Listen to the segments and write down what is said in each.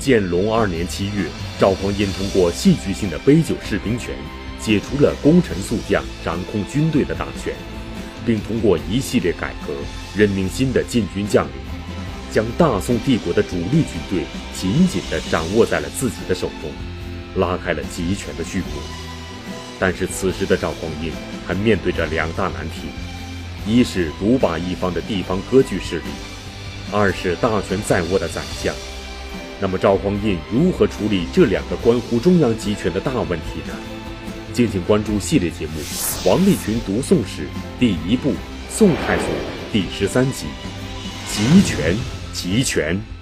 建隆二年七月，赵匡胤通过戏剧性的杯酒释兵权，解除了功臣宿将掌控军队的大权，并通过一系列改革，任命新的禁军将领，将大宋帝国的主力军队紧紧地掌握在了自己的手中，拉开了集权的序幕。但是此时的赵匡胤还面对着两大难题：一是独霸一方的地方割据势力，二是大权在握的宰相。那么赵匡胤如何处理这两个关乎中央集权的大问题呢？敬请关注系列节目《王立群读宋史》第一部《宋太祖》第十三集：集权，集权。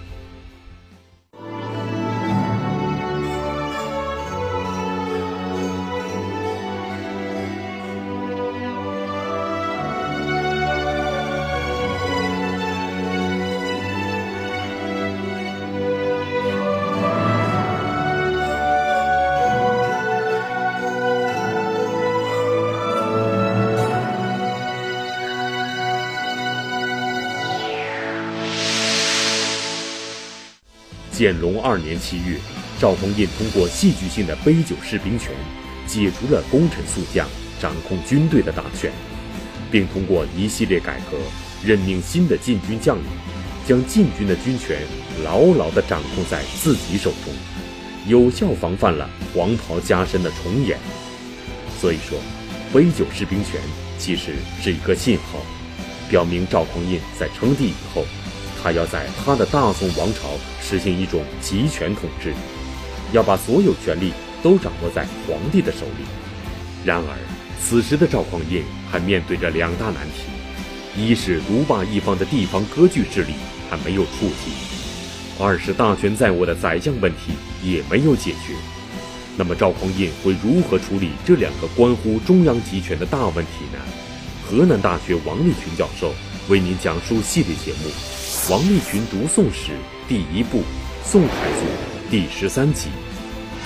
建隆二年七月，赵匡胤通过戏剧性的杯酒释兵权，解除了功臣宿将掌控军队的大权，并通过一系列改革，任命新的禁军将领，将禁军的军权牢牢地掌控在自己手中，有效防范了黄袍加身的重演。所以说，杯酒释兵权其实是一个信号，表明赵匡胤在称帝以后。他要在他的大宋王朝实行一种集权统治，要把所有权力都掌握在皇帝的手里。然而，此时的赵匡胤还面对着两大难题：一是独霸一方的地方割据势力还没有触及；二是大权在握的宰相问题也没有解决。那么，赵匡胤会如何处理这两个关乎中央集权的大问题呢？河南大学王立群教授为您讲述系列节目。王立群读宋史第一部《宋太祖》第十三集：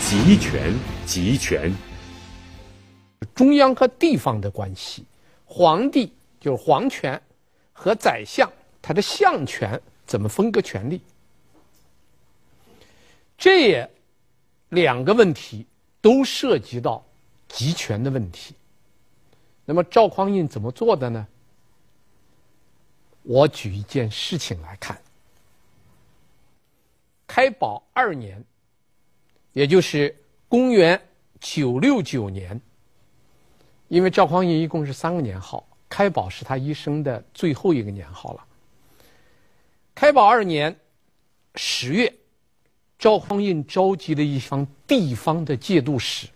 集权，集权。中央和地方的关系，皇帝就是皇权和宰相他的相权怎么分割权力？这也两个问题都涉及到集权的问题。那么赵匡胤怎么做的呢？我举一件事情来看。开宝二年，也就是公元九六九年，因为赵匡胤一共是三个年号，开宝是他一生的最后一个年号了。开宝二年十月，赵匡胤召集了一方地方的节度使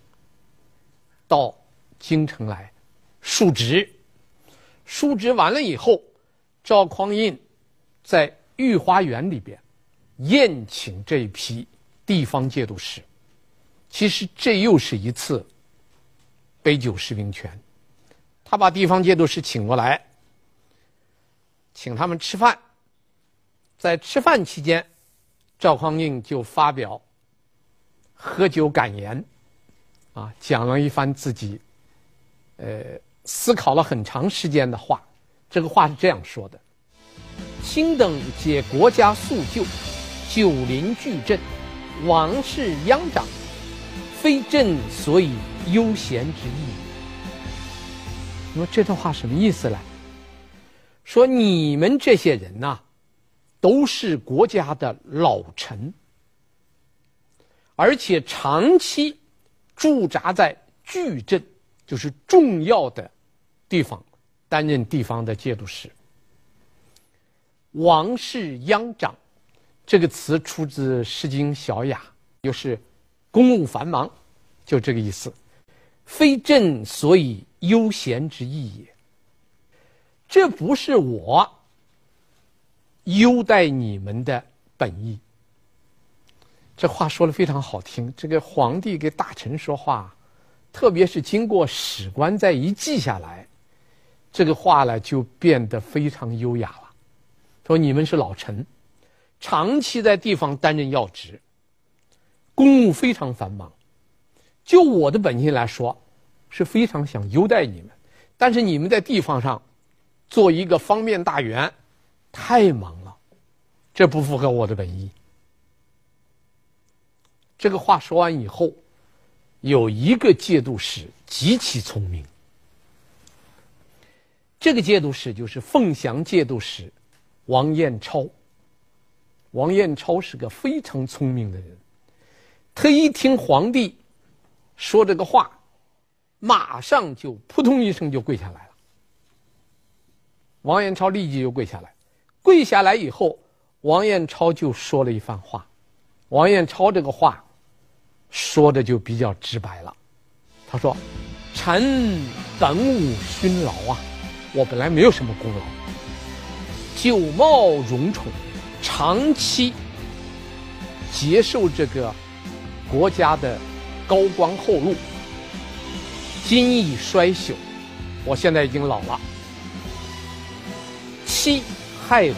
到京城来述职，述职完了以后。赵匡胤在御花园里边宴请这一批地方节度使，其实这又是一次杯酒释兵权。他把地方节度使请过来，请他们吃饭。在吃饭期间，赵匡胤就发表喝酒感言，啊，讲了一番自己呃思考了很长时间的话。这个话是这样说的：“卿等皆国家宿旧，久临巨镇，王室央长，非朕所以优贤之意。”那么这段话什么意思呢？说你们这些人呐、都是国家的老臣，而且长期驻扎在巨镇，就是重要的地方。担任地方的节度使，王氏央长，这个词出自《诗经·小雅》，就是公务繁忙，就这个意思。非朕所以优贤之意也。这不是我优待你们的本意。这话说的非常好听。这个皇帝给大臣说话，特别是经过史官再一记下来。这个话呢，就变得非常优雅了。说你们是老臣，长期在地方担任要职，公务非常繁忙。就我的本心来说，是非常想优待你们，但是你们在地方上做一个方面大员，太忙了，这不符合我的本意。这个话说完以后，有一个节度使极其聪明。这个节度使就是凤翔节度使王彦超。王彦超是个非常聪明的人，他一听皇帝说这个话，马上就扑通一声就跪下来了。王彦超立即就跪下来，跪下来以后，王彦超就说了一番话。王彦超这个话说的就比较直白了，他说：“臣本无勋劳啊，我本来没有什么功劳，久冒荣宠。”长期接受这个国家的高官厚禄，今已衰朽，我现在已经老了。妻骸骨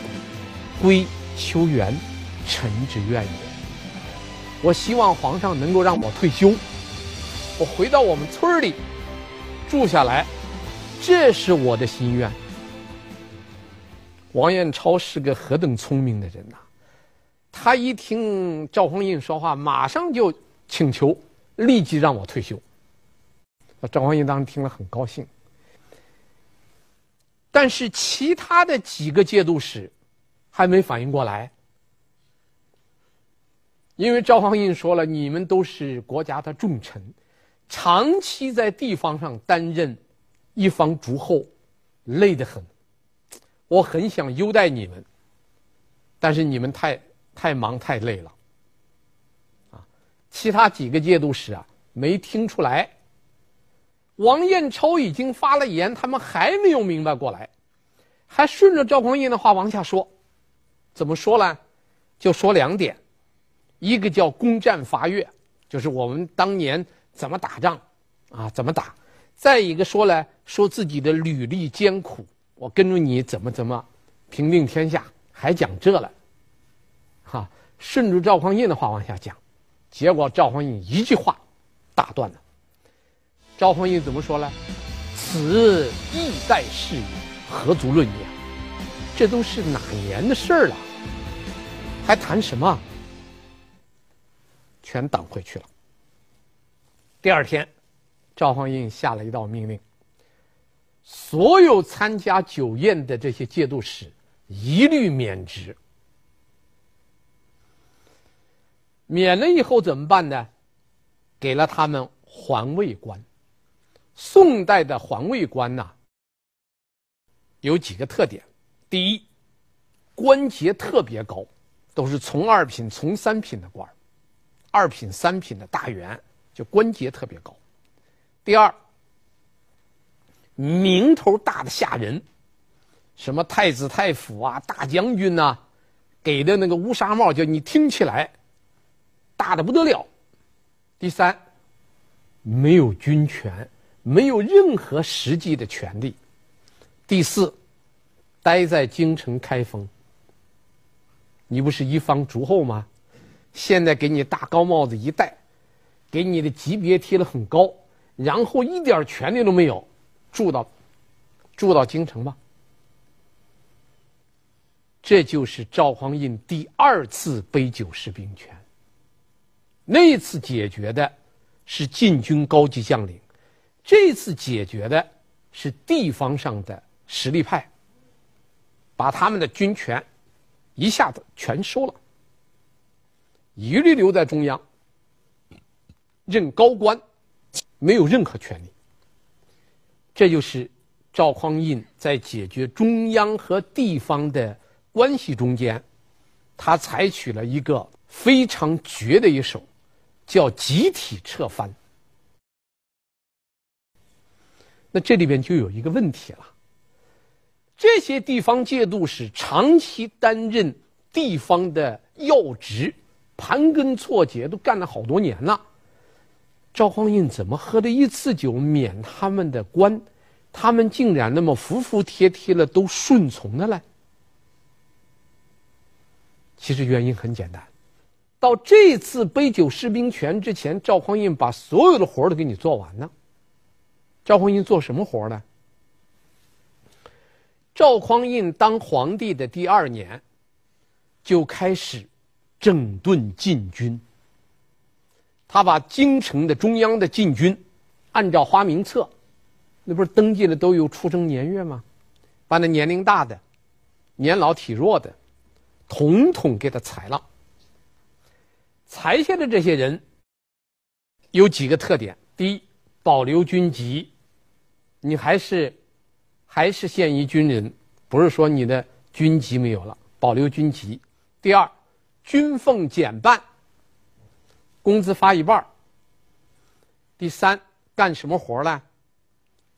归丘园，臣之愿也。我希望皇上能够让我退休，我回到我们村里住下来，这是我的心愿。王彦超是个何等聪明的人呐！他一听赵匡胤说话，马上就请求立即让我退休。赵匡胤当时听了很高兴，但是其他的几个节度使还没反应过来，因为赵匡胤说了：“你们都是国家的重臣，长期在地方上担任一方诸侯，累得很。”我很想优待你们，但是你们太太忙太累了，啊！其他几个节度使啊没听出来，王彦超已经发了言，他们还没有明白过来，还顺着赵匡胤的话往下说，怎么说呢？就说两点，一个叫攻战伐越，就是我们当年怎么打仗，啊怎么打；再一个说呢，说自己的履历艰苦。我跟着你怎么怎么平定天下，还讲这了，哈，顺着赵匡胤的话往下讲，结果赵匡胤一句话打断了。赵匡胤怎么说呢？此易代事也，何足论也？这都是哪年的事儿了，还谈什么？全挡回去了。第二天，赵匡胤下了一道命令。所有参加酒宴的这些节度使一律免职。免了以后怎么办呢？给了他们环卫官。宋代的环卫官呐，有几个特点：第一，官阶特别高，都是从二品、从三品的官，二品、三品的大员就官阶特别高；第二。名头大的吓人，什么太子太傅啊、大将军呐、给的那个乌纱帽，就你听起来大的不得了。第三，没有军权，没有任何实际的权利。第四，待在京城开封。你不是一方诸侯吗？现在给你大高帽子一戴，给你的级别提得很高，然后一点权力都没有。住到，住到京城吧。这就是赵匡胤第二次杯酒释兵权。那次解决的是禁军高级将领，这次解决的是地方上的实力派，把他们的军权一下子全收了，一律留在中央，任高官，没有任何权力。这就是赵匡胤在解决中央和地方的关系中间，他采取了一个非常绝的一手，叫集体撤藩。那这里边就有一个问题了：这些地方节度使长期担任地方的要职，盘根错节，都干了好多年了。赵匡胤怎么喝了一次酒免他们的官，他们竟然那么服服帖帖的都顺从了嘞？其实原因很简单，到这次杯酒释兵权之前，赵匡胤把所有的活都给你做完了。赵匡胤做什么活呢？赵匡胤当皇帝的第二年，就开始整顿禁军。他把京城的中央的禁军，按照花名册，那不是登记的都有出生年月吗？把那年龄大的、年老体弱的，统统给他裁了。裁下的这些人有几个特点：第一，保留军籍，你还是还是现役军人，不是说你的军籍没有了，保留军籍；第二，军俸减半，工资发一半；第三，干什么活呢？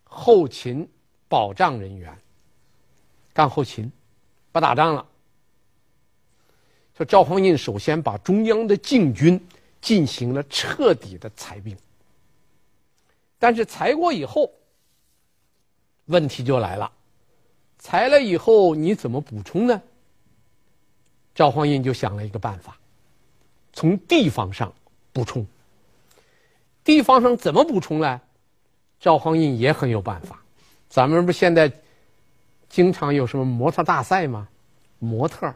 后勤保障人员，干后勤，不打仗了。说赵匡胤首先把中央的禁军进行了彻底的裁兵，但是裁过以后，问题就来了，裁了以后你怎么补充呢？赵匡胤就想了一个办法，从地方上补充。地方上怎么补充呢？赵匡胤也很有办法。咱们不现在经常有什么模特大赛吗？模特。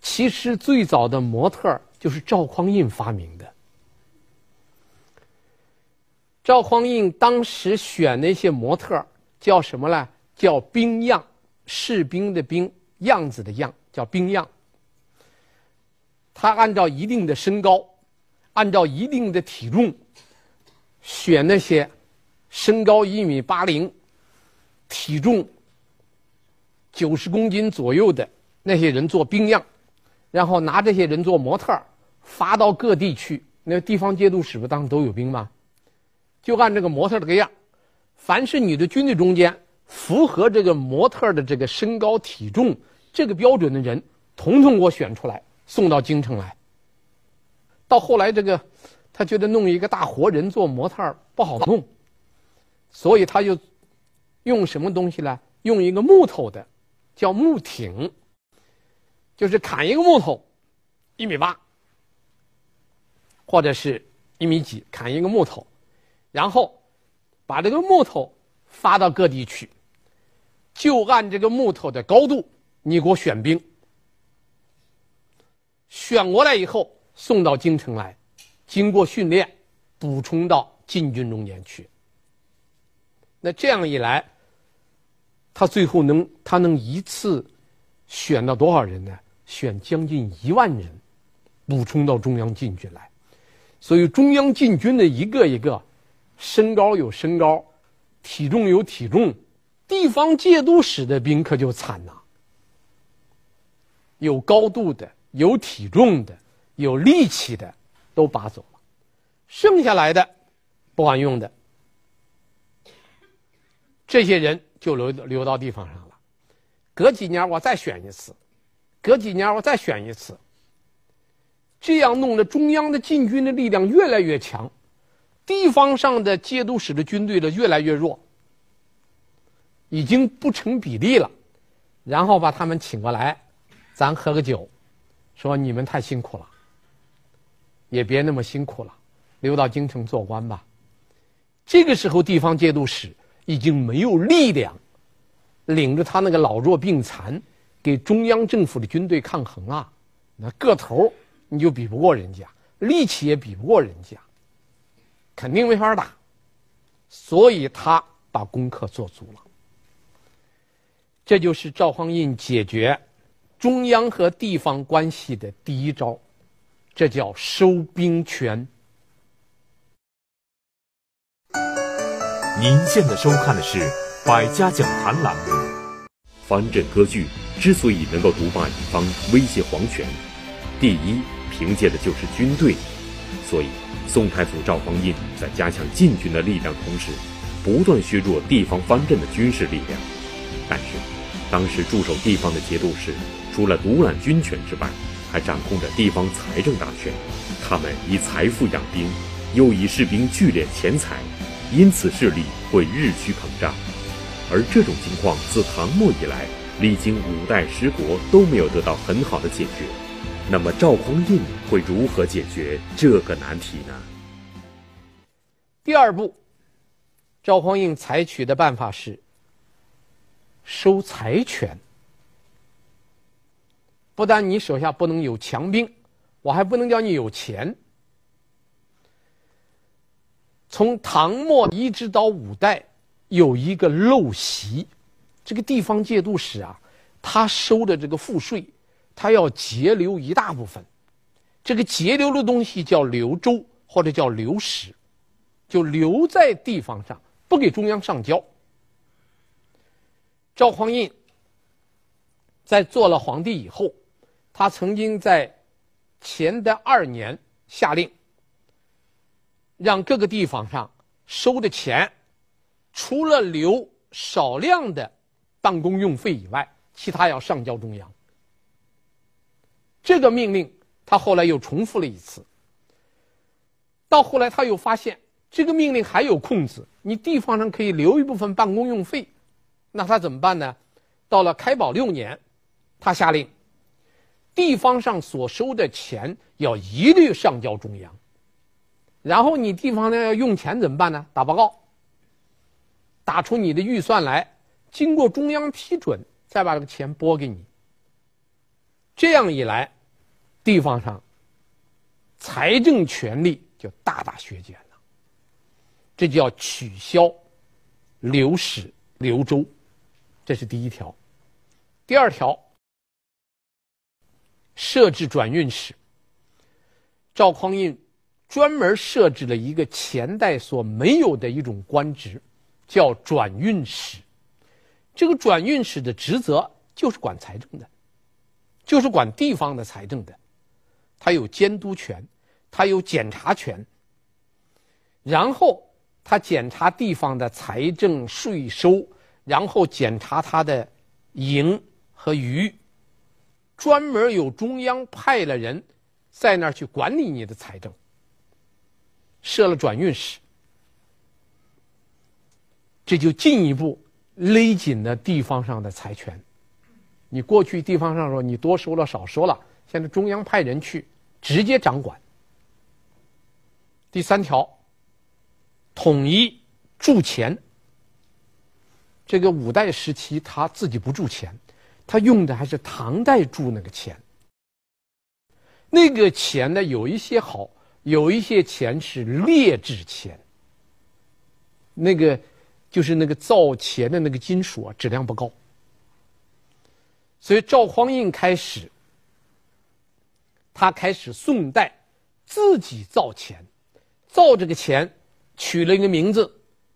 其实最早的模特就是赵匡胤发明的。赵匡胤当时选那些模特叫什么呢？叫兵样，士兵的兵，样子的样，叫兵样。他按照一定的身高，按照一定的体重，选那些身高一米八零、体重九十公斤左右的那些人做兵样。然后拿这些人做模特，发到各地去。那地方节度使不当都有兵吗？就按这个模特这个样，凡是你的军队中间符合这个模特的这个身高体重这个标准的人，统统给我选出来，送到京城来。到后来，这个他觉得弄一个大活人做模特不好弄，所以他就用什么东西呢？用一个木头的，叫木挺。就是砍一个木头，一米八，或者是一米几，砍一个木头，然后把这个木头发到各地去，就按这个木头的高度，你给我选兵，选过来以后送到京城来，经过训练，补充到禁军中间去。那这样一来，他最后能他能一次选到多少人呢？选将近一万人，补充到中央禁军来，所以中央禁军的一个一个，身高有身高，体重有体重，地方节度使的兵可就惨了，有高度的，有体重的，有力气的，都拔走了，剩下来的不管用的，这些人就留留到地方上了，隔几年我再选一次。隔几年我再选一次，这样弄得中央的禁军的力量越来越强，地方上的节度使的军队的越来越弱，已经不成比例了。然后把他们请过来，咱喝个酒，说你们太辛苦了，也别那么辛苦了，留到京城做官吧。这个时候，地方节度使已经没有力量，领着他那个老弱病残。给中央政府的军队抗衡啊，那个头你就比不过人家，力气也比不过人家，肯定没法打。所以他把功课做足了。这就是赵匡胤解决中央和地方关系的第一招，这叫收兵权。您现在收看的是《百家讲坛》栏目。藩镇割据之所以能够独霸一方、威胁皇权，第一凭借的就是军队。所以，宋太祖赵匡胤在加强禁军的力量同时，不断削弱地方藩镇的军事力量。但是，当时驻守地方的节度使，除了独揽军权之外，还掌控着地方财政大权。他们以财富养兵，又以士兵聚敛钱财，因此势力会日趋膨胀。而这种情况自唐末以来，历经五代十国都没有得到很好的解决。那么赵匡胤会如何解决这个难题呢？第二步，赵匡胤采取的办法是收财权。不但你手下不能有强兵，我还不能叫你有钱。从唐末一直到五代，有一个陋习，这个地方节度使啊，他收的这个赋税，他要截留一大部分，这个截留的东西叫留州或者叫留史，就留在地方上，不给中央上交。赵匡胤在做了皇帝以后，他曾经在干的二年下令。让各个地方上收的钱，除了留少量的办公用费以外，其他要上交中央。这个命令他后来又重复了一次。到后来他又发现这个命令还有空子，你地方上可以留一部分办公用费，那他怎么办呢？到了开宝六年，他下令，地方上所收的钱要一律上交中央。然后你地方呢要用钱怎么办呢？打报告，打出你的预算来，经过中央批准，再把这个钱拨给你。这样一来，地方上财政权力就大大削减了。这就叫取消留史留州，这是第一条。第二条，设置转运使。赵匡胤。专门设置了一个前代所没有的一种官职，叫转运使。这个转运使的职责就是管财政的，就是管地方的财政的。他有监督权，他有检查权。然后他检查地方的财政税收，然后检查他的盈和余。专门有中央派了人在那儿去管理你的财政。设了转运使，这就进一步勒紧了地方上的财权。你过去地方上说你多收了少收了，现在中央派人去直接掌管。第三条，统一铸钱。这个五代时期他自己不铸钱，他用的还是唐代铸那个钱。那个钱呢，有一些好。有一些钱是劣质钱，那个就是那个造钱的那个金属啊，质量不高。所以赵匡胤开始，他开始宋代自己造钱，造这个钱取了一个名字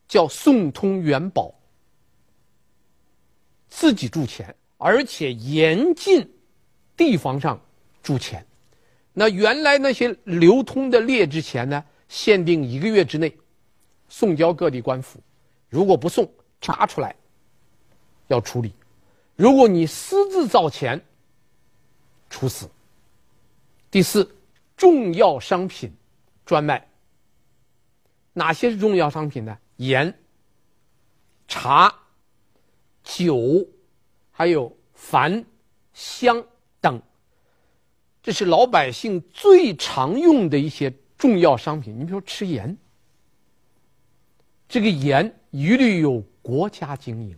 叫宋通元宝，自己铸钱，而且严禁地方上铸钱。那原来那些流通的劣质钱呢，限定一个月之内送交各地官府，如果不送，查出来要处理。如果你私自造钱，处死。第四，重要商品专卖。哪些是重要商品呢？盐、茶、酒，还有矾、香等。这是老百姓最常用的一些重要商品。你比如说吃盐，这个盐一律有国家经营。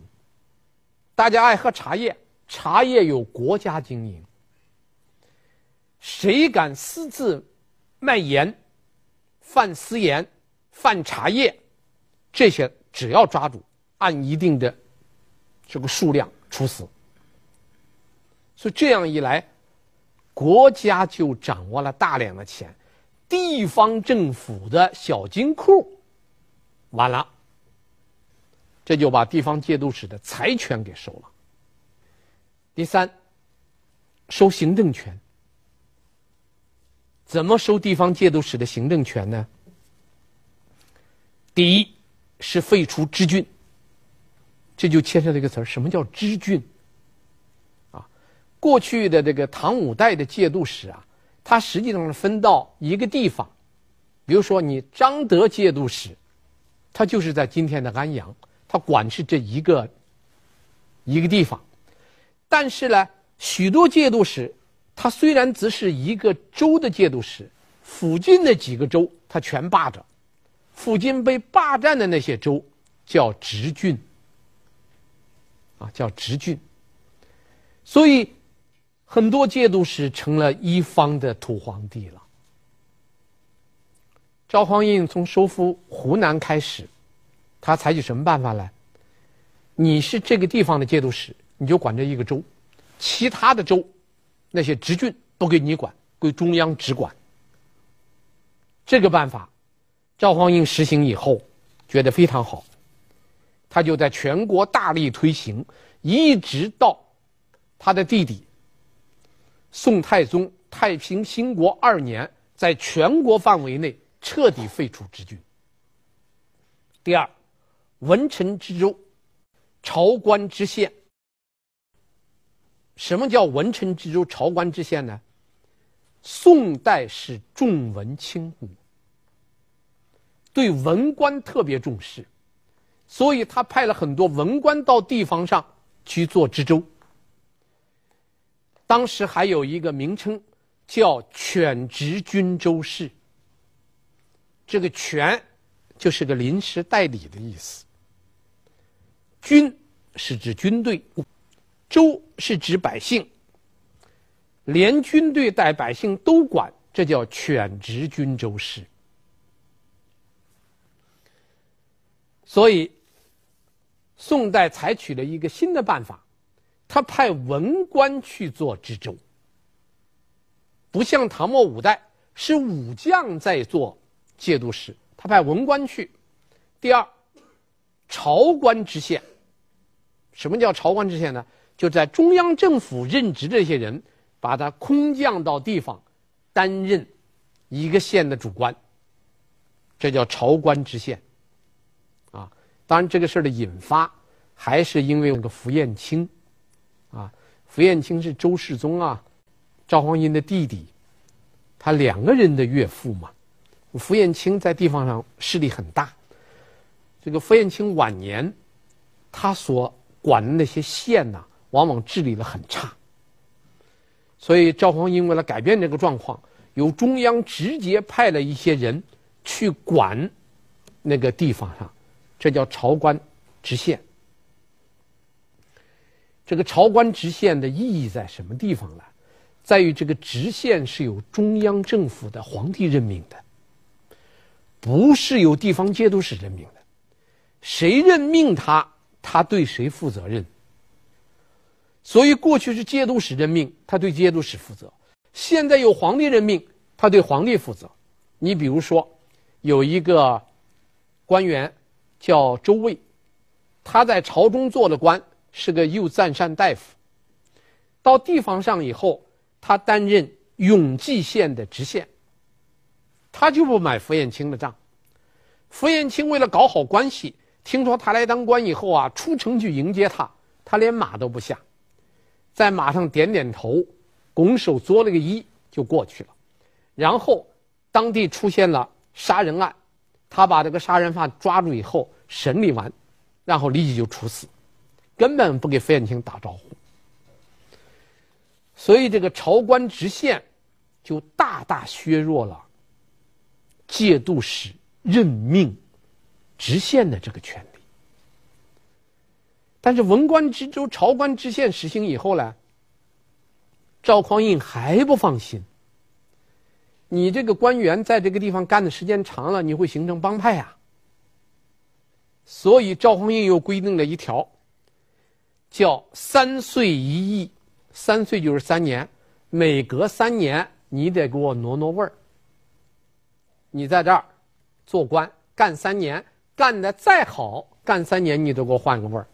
大家爱喝茶叶，茶叶有国家经营。谁敢私自卖盐、贩私盐、贩茶叶，这些只要抓住，按一定的这个数量处死。所以这样一来。国家就掌握了大量的钱，地方政府的小金库完了，这就把地方节度使的财权给收了。第三，收行政权。怎么收地方节度使的行政权呢？第一是废除知郡，这就牵涉到一个词儿，什么叫知郡？啊过去的这个唐五代的节度使啊，他实际上是分到一个地方，比如说你彰德节度使，他就是在今天的安阳，他管是这一个一个地方。但是呢，许多节度使，他虽然只是一个州的节度使，附近的几个州他全霸着，附近被霸占的那些州叫直郡，啊，叫直郡，所以。很多节度使成了一方的土皇帝了。赵匡胤从收复湖南开始，他采取什么办法呢？你是这个地方的节度使，你就管这一个州，其他的州那些直郡不归你管，归中央直管。这个办法，赵匡胤实行以后觉得非常好，他就在全国大力推行，一直到他的弟弟宋太宗太平兴国二年，在全国范围内彻底废除知郡。第二，文臣知州。朝官知县，什么叫文臣知州、朝官知县呢？宋代是重文轻武，对文官特别重视，所以他派了很多文官到地方上去做知州。当时还有一个名称叫犬职军州事，这个“犬”就是个临时代理的意思。军是指军队，州是指百姓，连军队带百姓都管，这叫犬职军州事。所以，宋代采取了一个新的办法，他派文官去做知州，不像唐末五代是武将在做节度使，他派文官去。第二，朝官知县。什么叫朝官知县呢？就在中央政府任职这些人，把他空降到地方，担任一个县的主官。这叫朝官知县。当然这个事儿的引发还是因为那个福彦卿，啊，福彦卿是周世宗啊，赵匡胤的弟弟，他两个人的岳父嘛。福彦卿在地方上势力很大。这个符彦卿晚年，他所管的那些县呐，往往治理的很差。所以赵匡胤为了改变这个状况，由中央直接派了一些人去管那个地方上，这叫朝官知县。这个朝官知县的意义在什么地方呢？在于这个知县是由中央政府的皇帝任命的，不是由地方节度使任命的。谁任命他？他对谁负责任？所以过去是节度使任命，他对节度使负责；现在有皇帝任命，他对皇帝负责。你比如说，有一个官员叫周卫，他在朝中做了官，是个右赞善大夫。到地方上以后，他担任永济县的知县，他就不买符彦卿的账。符彦卿为了搞好关系。听说他来当官以后啊，出城去迎接他，他连马都不下，在马上点点头，拱手作了个揖就过去了。然后当地出现了杀人案，他把这个杀人犯抓住以后审理完，然后立即就处死，根本不给符彦卿打招呼。所以这个朝官知县就大大削弱了节度使任命。知县的这个权利，但是文官知州、朝官知县实行以后呢，赵匡胤还不放心。你这个官员在这个地方干的时间长了，你会形成帮派啊。所以赵匡胤又规定了一条，叫三岁一役，三岁就是三年，每隔三年你得给我挪挪位儿。你在这儿做官干三年。干的再好，干三年你都给我换个位儿。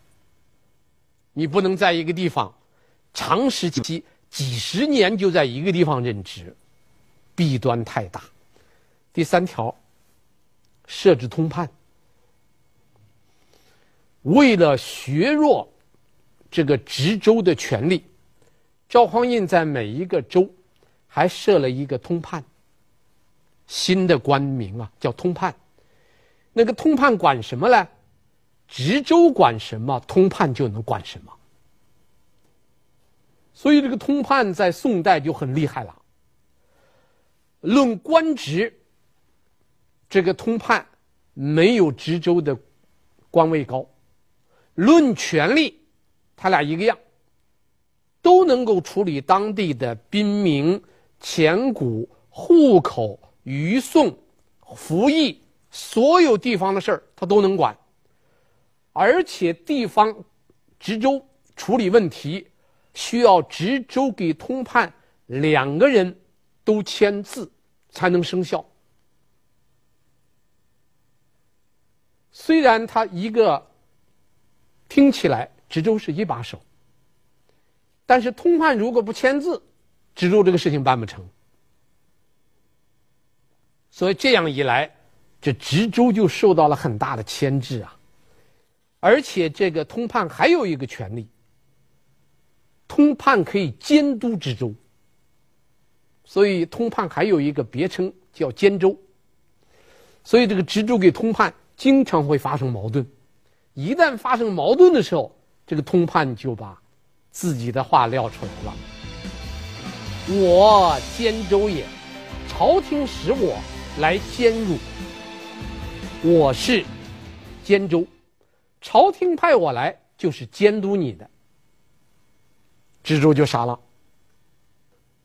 你不能在一个地方长时期几十年就在一个地方任职，弊端太大。第三条，设置通判。为了削弱这个知州的权力，赵匡胤在每一个州还设了一个通判，新的官名啊，叫通判。那个通判管什么呢？知州管什么，通判就能管什么。所以这个通判在宋代就很厉害了。论官职，这个通判没有知州的官位高；论权力，他俩一个样，都能够处理当地的兵民、钱谷、户口、渔讼、服役。所有地方的事儿他都能管，而且地方直州处理问题需要直州给通判两个人都签字才能生效。虽然他一个听起来知州是一把手，但是通判如果不签字，知州这个事情办不成。所以这样一来，这知州就受到了很大的牵制啊。而且这个通判还有一个权利，通判可以监督知州。所以通判还有一个别称叫监州。所以这个知州给通判经常会发生矛盾，一旦发生矛盾的时候，这个通判就把自己的话撂出来了：“我监州也，朝廷使我。”来监汝，我是监州，朝廷派我来就是监督你的。知州就傻了。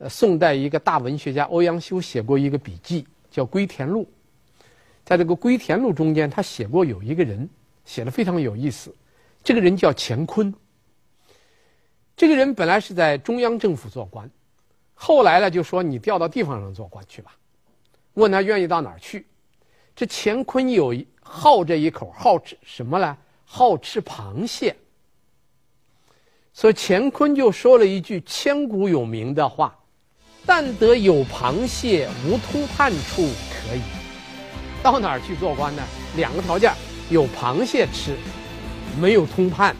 宋代一个大文学家欧阳修写过一个笔记，叫《归田录》。在这个《归田录》中间，他写过有一个人，写的非常有意思。这个人叫乾坤。这个人本来是在中央政府做官，后来呢就说你调到地方上做官去吧。问他愿意到哪儿去？这乾坤有好这一口，好吃什么呢？好吃螃蟹。所以乾坤就说了一句千古有名的话：“但得有螃蟹，无通判处可以。”到哪儿去做官呢？两个条件：有螃蟹吃，没有通判。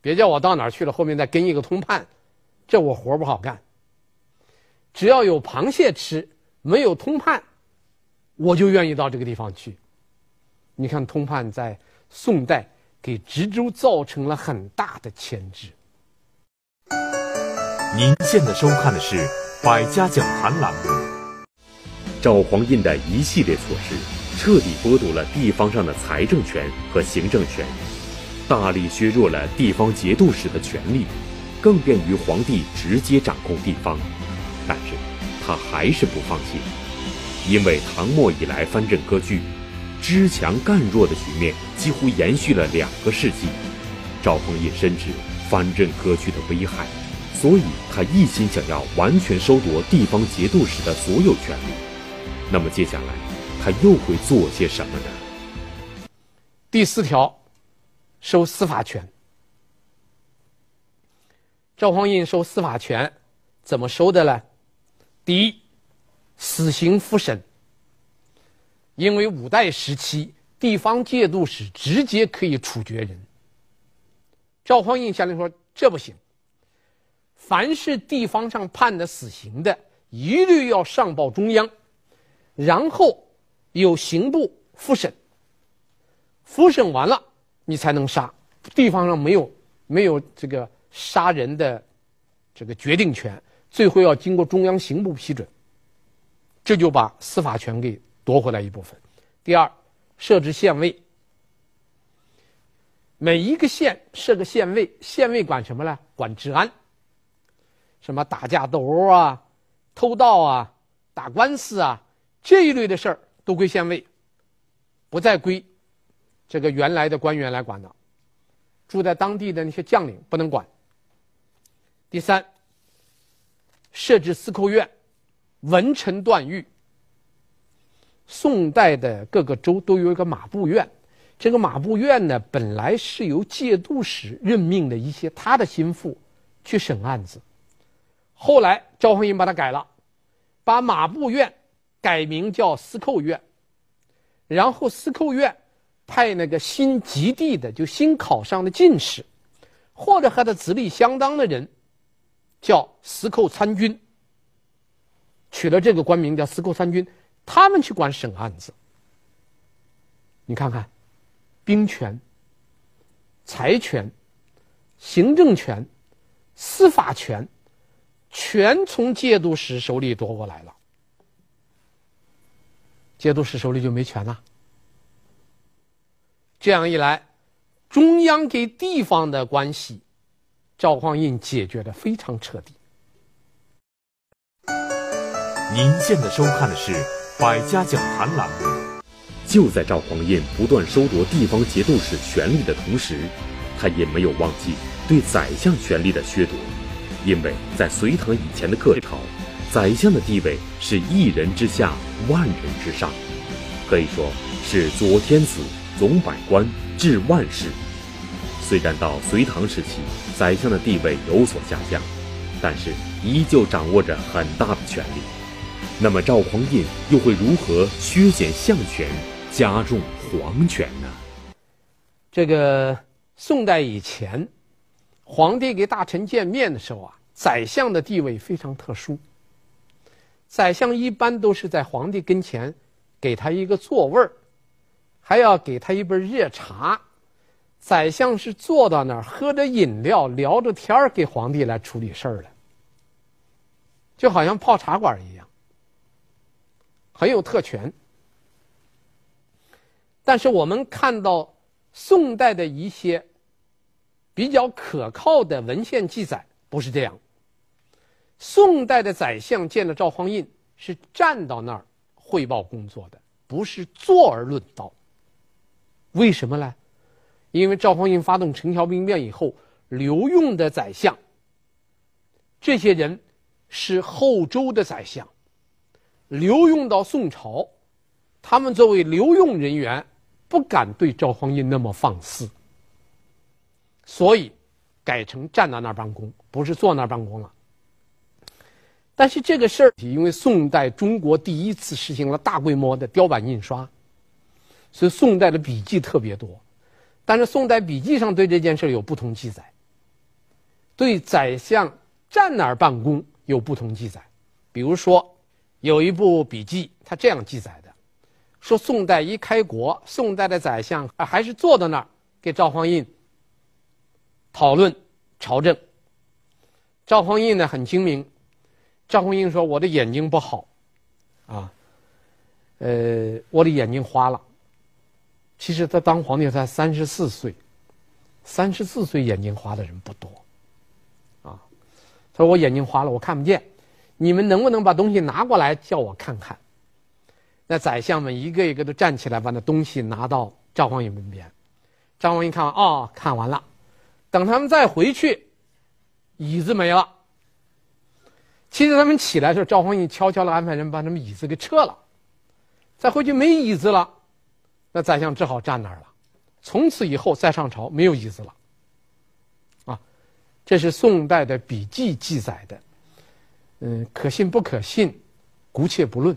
别叫我到哪儿去了，后面再跟一个通判，这我活不好干。只要有螃蟹吃。没有通判，我就愿意到这个地方去。你看，通判在宋代给直州造成了很大的牵制。您现在收看的是《百家讲坛》栏目。赵匡胤的一系列措施，彻底剥夺了地方上的财政权和行政权，大力削弱了地方节度使的权力，更便于皇帝直接掌控地方。但是，他还是不放弃，因为唐末以来藩镇割据，知强干弱的局面几乎延续了两个世纪。赵匡胤深知藩镇割据的危害，所以他一心想要完全收夺地方节度使的所有权力。那么接下来他又会做些什么呢？第四条，收司法权。赵匡胤收司法权，怎么收的呢？第一，死刑复审。因为五代时期地方节度使直接可以处决人。赵匡胤下令说：“这不行，凡是地方上判的死刑的，一律要上报中央，然后由刑部复审。复审完了，你才能杀。地方上没有没有这个杀人的这个决定权。”最后要经过中央刑部批准，这就把司法权给夺回来一部分。第二，设置县尉，每一个县设个县尉，县尉管什么呢？管治安，什么打架斗殴啊、偷盗啊、打官司啊这一类的事儿都归县尉，不再归这个原来的官员来管了。住在当地的那些将领不能管。第三。设置司寇院，文臣断狱。宋代的各个州都有一个马步院，这个马步院呢，本来是由节度使任命的一些他的心腹去审案子，后来赵匡胤把它改了，把马步院改名叫司寇院，然后司寇院派那个新及第的，就新考上的进士，或者和他资历相当的人。叫司寇参军，取了这个官名叫司寇参军，他们去管审案子。你看看，兵权、财权、行政权、司法权，全从节度使手里夺过来了。节度使手里就没权了。这样一来，中央给地方的关系。赵匡胤解决的非常彻底。您现在收看的是《百家讲坛》栏目。就在赵匡胤不断收夺地方节度使权力的同时，他也没有忘记对宰相权力的削夺。因为在隋唐以前的各朝，宰相的地位是一人之下，万人之上，可以说是左天子，总百官，治万事。虽然到隋唐时期，宰相的地位有所下降，但是依旧掌握着很大的权力。那么赵匡胤又会如何削减相权，加重皇权呢？这个宋代以前，皇帝给大臣见面的时候啊，宰相的地位非常特殊。宰相一般都是在皇帝跟前，给他一个座位儿，还要给他一杯热茶。宰相是坐到那儿喝着饮料，聊着天儿，给皇帝来处理事儿的，就好像泡茶馆一样，很有特权。但是我们看到宋代的一些比较可靠的文献记载，不是这样。宋代的宰相见了赵匡胤，是站到那儿汇报工作的，不是坐而论道。为什么呢？因为赵匡胤发动陈桥兵变以后，留用的宰相，这些人是后周的宰相，留用到宋朝，他们作为留用人员，不敢对赵匡胤那么放肆，所以改成站到那儿办公，不是坐那儿办公了。但是这个事儿，因为宋代中国第一次实行了大规模的雕版印刷，所以宋代的笔记特别多。但是宋代笔记上对这件事有不同记载，对宰相站哪儿办公有不同记载。比如说，有一部笔记，他这样记载的：说宋代一开国，宋代的宰相还是坐在那儿给赵匡胤讨论朝政。赵匡胤呢很精明，赵匡胤说：“我的眼睛不好，啊，呃，我的眼睛花了。”其实他当皇帝才三十四岁，三十四岁眼睛花的人不多，啊，他说我眼睛花了，我看不见，你们能不能把东西拿过来叫我看看？那宰相们一个一个都站起来，把那东西拿到赵匡胤身边。赵匡胤看完，哦，看完了，等他们再回去，椅子没了。其实他们起来的时候，赵匡胤悄悄的安排人把他们椅子给撤了，再回去没椅子了。那宰相只好站那儿了，从此以后再上朝没有椅子了。啊，这是宋代的笔记记载的，嗯，可信不可信，姑且不论。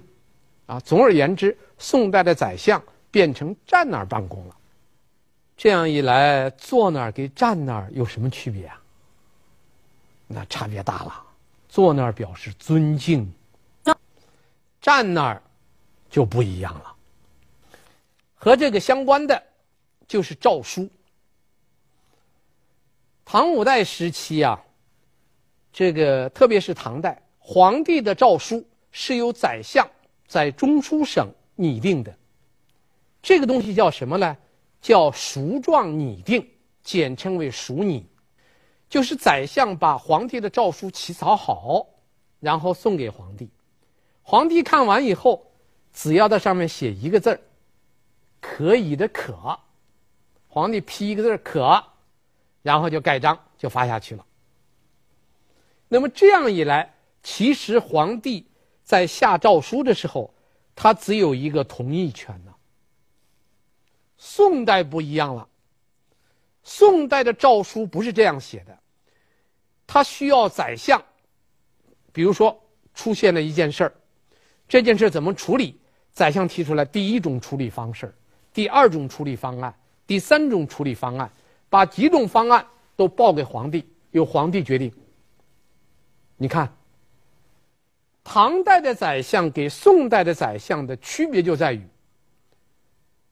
啊，总而言之，宋代的宰相变成站那儿办公了。这样一来，坐那儿跟站那儿有什么区别啊？那差别大了。坐那儿表示尊敬，站那儿就不一样了。和这个相关的，就是诏书。唐五代时期啊，这个特别是唐代，皇帝的诏书是由宰相在中书省拟定的。这个东西叫什么呢？叫熟状拟定，简称为熟拟。就是宰相把皇帝的诏书起草好，然后送给皇帝。皇帝看完以后，只要在上面写一个字儿。可以的可，皇帝批一个字可，然后就盖章就发下去了。那么这样一来，其实皇帝在下诏书的时候，他只有一个同意权呢。宋代不一样了，宋代的诏书不是这样写的，他需要宰相，比如说出现了一件事儿，这件事怎么处理？宰相提出来第一种处理方式。第二种处理方案，第三种处理方案，把几种方案都报给皇帝，由皇帝决定。你看，唐代的宰相给宋代的宰相的区别就在于，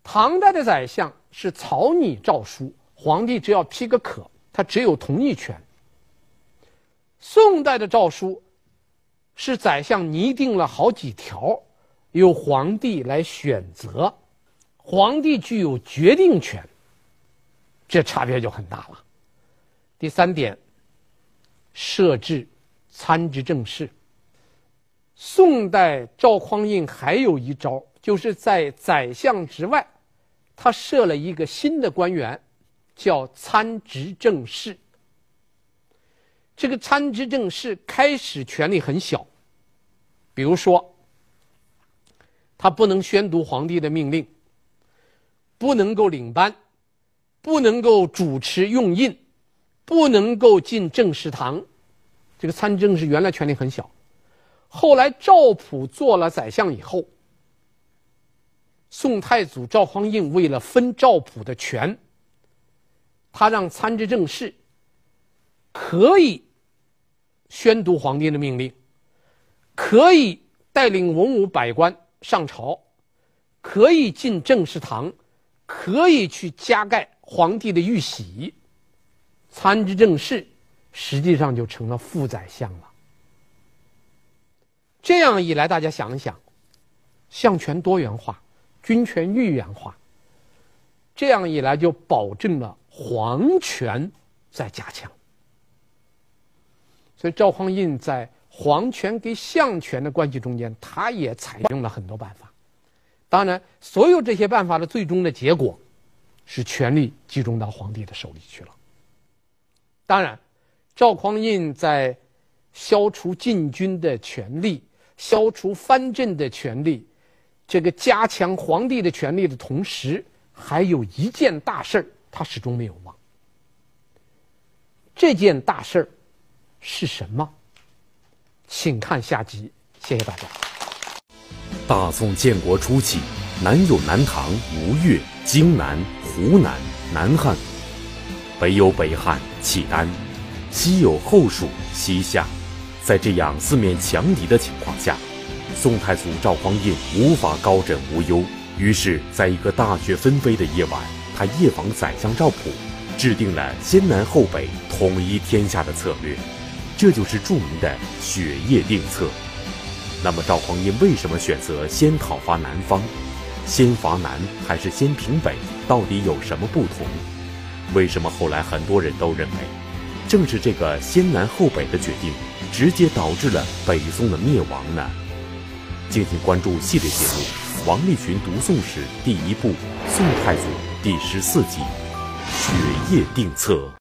唐代的宰相是草拟诏书，皇帝只要批个可，他只有同意权。宋代的诏书是宰相拟定了好几条，由皇帝来选择。皇帝具有决定权，这差别就很大了。第三点，设置参知政事。宋代赵匡胤还有一招就是在宰相之外，他设了一个新的官员，叫参知政事。这个参知政事开始权力很小，比如说，他不能宣读皇帝的命令，不能够领班，不能够主持用印，不能够进政事堂。这个参政事原来权力很小，后来赵普做了宰相以后，宋太祖赵匡胤为了分赵普的权，他让参知政事可以。宣读皇帝的命令，可以带领文武百官上朝，可以进政事堂，可以去加盖皇帝的玉玺。参知政事实际上就成了副宰相了。这样一来，大家想一想，相权多元化，军权愈元化。这样一来，就保证了皇权在加强。所以赵匡胤在皇权跟相权的关系中间，他也采用了很多办法。当然，所有这些办法的最终的结果，是权力集中到皇帝的手里去了。当然，赵匡胤在消除禁军的权力、消除藩镇的权力、这个加强皇帝的权力的同时，还有一件大事儿，他始终没有忘。这件大事儿。是什么？请看下集，谢谢大家。大宋建国初期，南有南唐、吴越、荆南、湖南、南汉，北有北汉、契丹，西有后蜀、西夏。在这样四面强敌的情况下，宋太祖赵匡胤无法高枕无忧，于是，在一个大雪纷飞的夜晚，他夜访宰相赵普，制定了先南后北、统一天下的策略。这就是著名的雪夜定策。那么赵匡胤为什么选择先讨伐南方？先伐南还是先平北？到底有什么不同？为什么后来很多人都认为，正是这个先南后北的决定，直接导致了北宋的灭亡呢？敬请关注系列节目《王立群读宋史》第一部《宋太祖》第十四集《雪夜定策》。